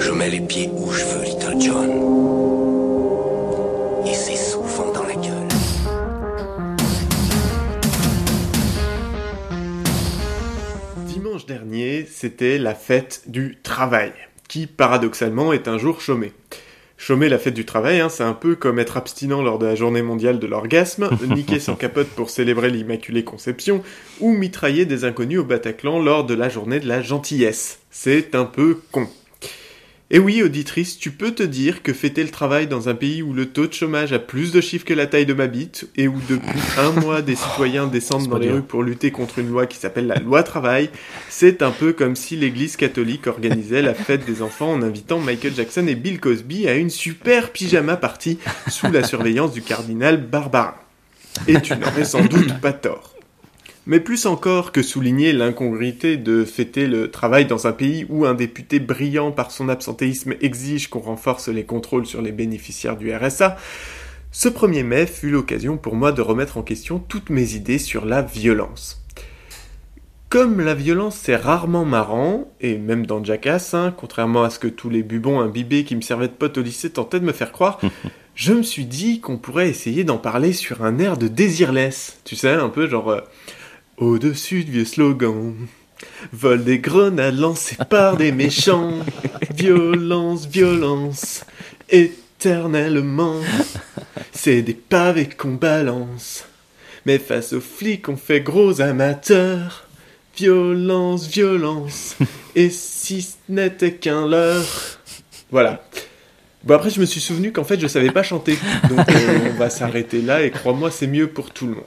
Je mets les pieds où je veux, Little John. Et c'est souvent dans la gueule. Dimanche dernier, c'était la fête du travail, qui paradoxalement est un jour chômé. Chômer la fête du travail, hein, c'est un peu comme être abstinent lors de la journée mondiale de l'orgasme, niquer sans capote pour célébrer l'Immaculée Conception, ou mitrailler des inconnus au Bataclan lors de la journée de la gentillesse. C'est un peu con. Et oui, auditrice, tu peux te dire que fêter le travail dans un pays où le taux de chômage a plus de chiffres que la taille de ma bite, et où depuis un mois des citoyens descendent dans les rues pour lutter contre une loi qui s'appelle la loi travail, c'est un peu comme si l'église catholique organisait la fête des enfants en invitant Michael Jackson et Bill Cosby à une super pyjama party sous la surveillance du cardinal Barbarin. Et tu n'aurais sans doute pas tort. Mais plus encore que souligner l'incongruité de fêter le travail dans un pays où un député brillant par son absentéisme exige qu'on renforce les contrôles sur les bénéficiaires du RSA, ce 1er mai fut l'occasion pour moi de remettre en question toutes mes idées sur la violence. Comme la violence c'est rarement marrant, et même dans Jackass, hein, contrairement à ce que tous les bubons imbibés qui me servaient de pote au lycée tentaient de me faire croire, je me suis dit qu'on pourrait essayer d'en parler sur un air de désirless. Tu sais, un peu genre... euh, au-dessus de vieux slogans. Vol des grenades lancées par des méchants. Violence, violence, éternellement. C'est des pavés qu'on balance. Mais face aux flics, on fait gros amateurs. Violence, violence. Et si ce n'était qu'un leurre. Voilà. Bon après je me suis souvenu qu'en fait je savais pas chanter. Donc euh, on va s'arrêter là et crois-moi c'est mieux pour tout le monde.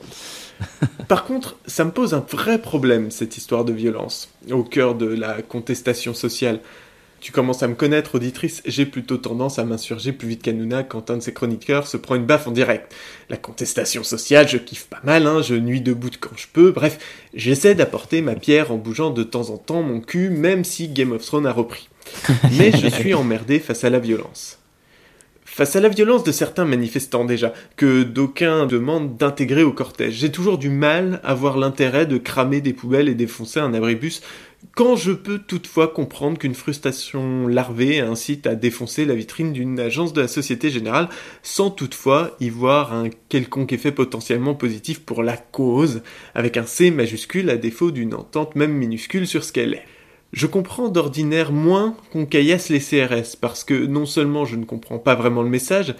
Par contre, ça me pose un vrai problème, cette histoire de violence, au cœur de la contestation sociale. Tu commences à me connaître, auditrice, j'ai plutôt tendance à m'insurger plus vite qu'Anouna quand un de ses chroniqueurs se prend une baffe en direct. La contestation sociale, je kiffe pas mal, hein, je nuis debout quand je peux, bref, j'essaie d'apporter ma pierre en bougeant de temps en temps mon cul, même si Game of Thrones a repris. Mais je suis emmerdé face à la violence. Face à la violence de certains manifestants déjà, que d'aucuns demandent d'intégrer au cortège, j'ai toujours du mal à voir l'intérêt de cramer des poubelles et défoncer un abribus, quand je peux toutefois comprendre qu'une frustration larvée incite à défoncer la vitrine d'une agence de la Société Générale, sans toutefois y voir un quelconque effet potentiellement positif pour la cause, avec un C majuscule à défaut d'une entente même minuscule sur ce qu'elle est. Je comprends d'ordinaire moins qu'on caillasse les CRS, parce que non seulement je ne comprends pas vraiment le message,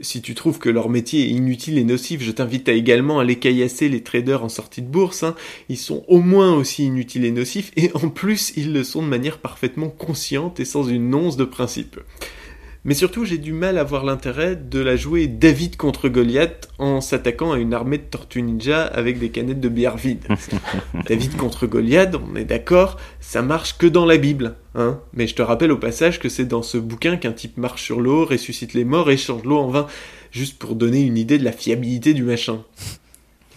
si tu trouves que leur métier est inutile et nocif, je t'invite à également aller caillasser les traders en sortie de bourse, hein. ils sont au moins aussi inutiles et nocifs, et en plus ils le sont de manière parfaitement consciente et sans une once de principe. Mais surtout, j'ai du mal à voir l'intérêt de la jouer David contre Goliath en s'attaquant à une armée de tortues ninja avec des canettes de bière vides. David contre Goliath, on est d'accord, ça marche que dans la Bible, hein. Mais je te rappelle au passage que c'est dans ce bouquin qu'un type marche sur l'eau, ressuscite les morts et change l'eau en vin, juste pour donner une idée de la fiabilité du machin.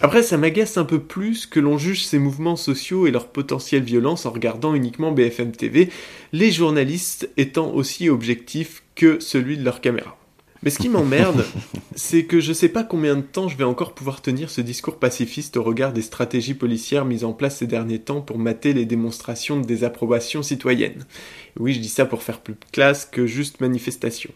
Après, ça m'agace un peu plus que l'on juge ces mouvements sociaux et leur potentielle violence en regardant uniquement BFM TV, les journalistes étant aussi objectifs que celui de leur caméra. Mais ce qui m'emmerde, c'est que je sais pas combien de temps je vais encore pouvoir tenir ce discours pacifiste au regard des stratégies policières mises en place ces derniers temps pour mater les démonstrations de désapprobation citoyenne. Oui, je dis ça pour faire plus classe que juste manifestation.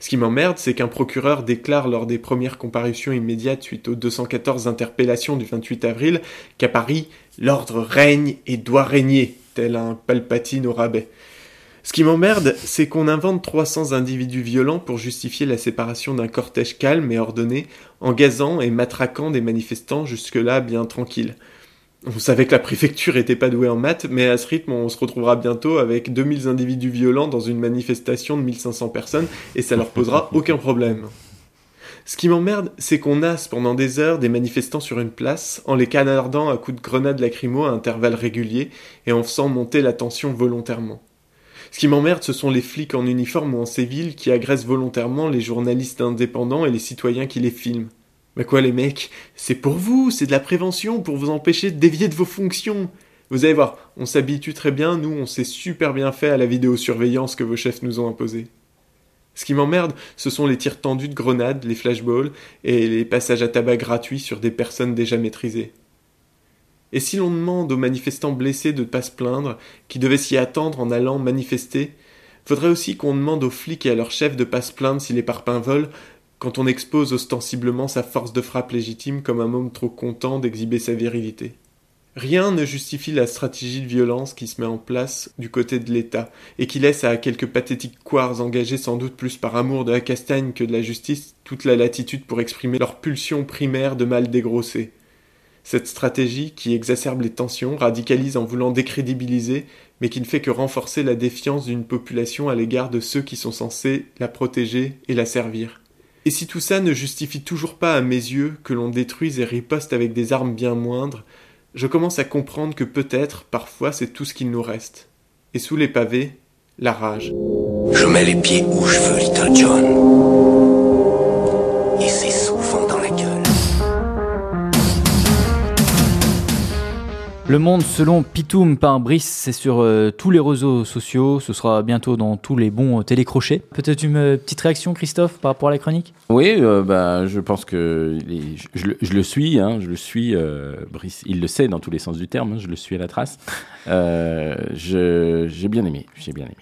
Ce qui m'emmerde, c'est qu'un procureur déclare lors des premières comparutions immédiates suite aux 214 interpellations du 28 avril qu'à Paris, l'ordre règne et doit régner, tel un palpatine au rabais. Ce qui m'emmerde, c'est qu'on invente 300 individus violents pour justifier la séparation d'un cortège calme et ordonné, en gazant et matraquant des manifestants jusque-là bien tranquilles. On savait que la préfecture était pas douée en maths, mais à ce rythme, on se retrouvera bientôt avec 2000 individus violents dans une manifestation de 1500 personnes, et ça leur posera aucun problème. Ce qui m'emmerde, c'est qu'on nasse pendant des heures des manifestants sur une place, en les canardant à coups de grenades lacrymo à intervalles réguliers, et en faisant monter la tension volontairement. Ce qui m'emmerde, ce sont les flics en uniforme ou en civil qui agressent volontairement les journalistes indépendants et les citoyens qui les filment. Mais quoi les mecs? C'est pour vous, c'est de la prévention pour vous empêcher de dévier de vos fonctions. Vous allez voir, on s'habitue très bien, nous on s'est super bien fait à la vidéosurveillance que vos chefs nous ont imposée. Ce qui m'emmerde, ce sont les tirs tendus de grenades, les flashballs et les passages à tabac gratuits sur des personnes déjà maîtrisées. Et si l'on demande aux manifestants blessés de ne pas se plaindre, qui devaient s'y attendre en allant manifester, Faudrait aussi qu'on demande aux flics et à leurs chefs de pas se plaindre si les parpaings volent, quand on expose ostensiblement sa force de frappe légitime comme un homme trop content d'exhiber sa virilité. Rien ne justifie la stratégie de violence qui se met en place du côté de l'État, et qui laisse à quelques pathétiques couards engagés sans doute plus par amour de la castagne que de la justice toute la latitude pour exprimer leur pulsion primaire de mal dégrosser. Cette stratégie, qui exacerbe les tensions, radicalise en voulant décrédibiliser, mais qui ne fait que renforcer la défiance d'une population à l'égard de ceux qui sont censés la protéger et la servir. Et si tout ça ne justifie toujours pas à mes yeux que l'on détruise et riposte avec des armes bien moindres, je commence à comprendre que peut-être, parfois, c'est tout ce qu'il nous reste. Et sous les pavés, la rage. Je mets les pieds où je veux, Little John. Le monde selon Pitoum par Brice, c'est sur euh, tous les réseaux sociaux, ce sera bientôt dans tous les bons euh, télécrochets. Peut-être une euh, petite réaction Christophe par rapport à la chronique? Oui, euh, bah, je pense que je, le- suis, hein, je le suis, Brice, il le sait dans tous les sens du terme, hein, je le suis à la trace. J'ai bien aimé, j'ai bien aimé.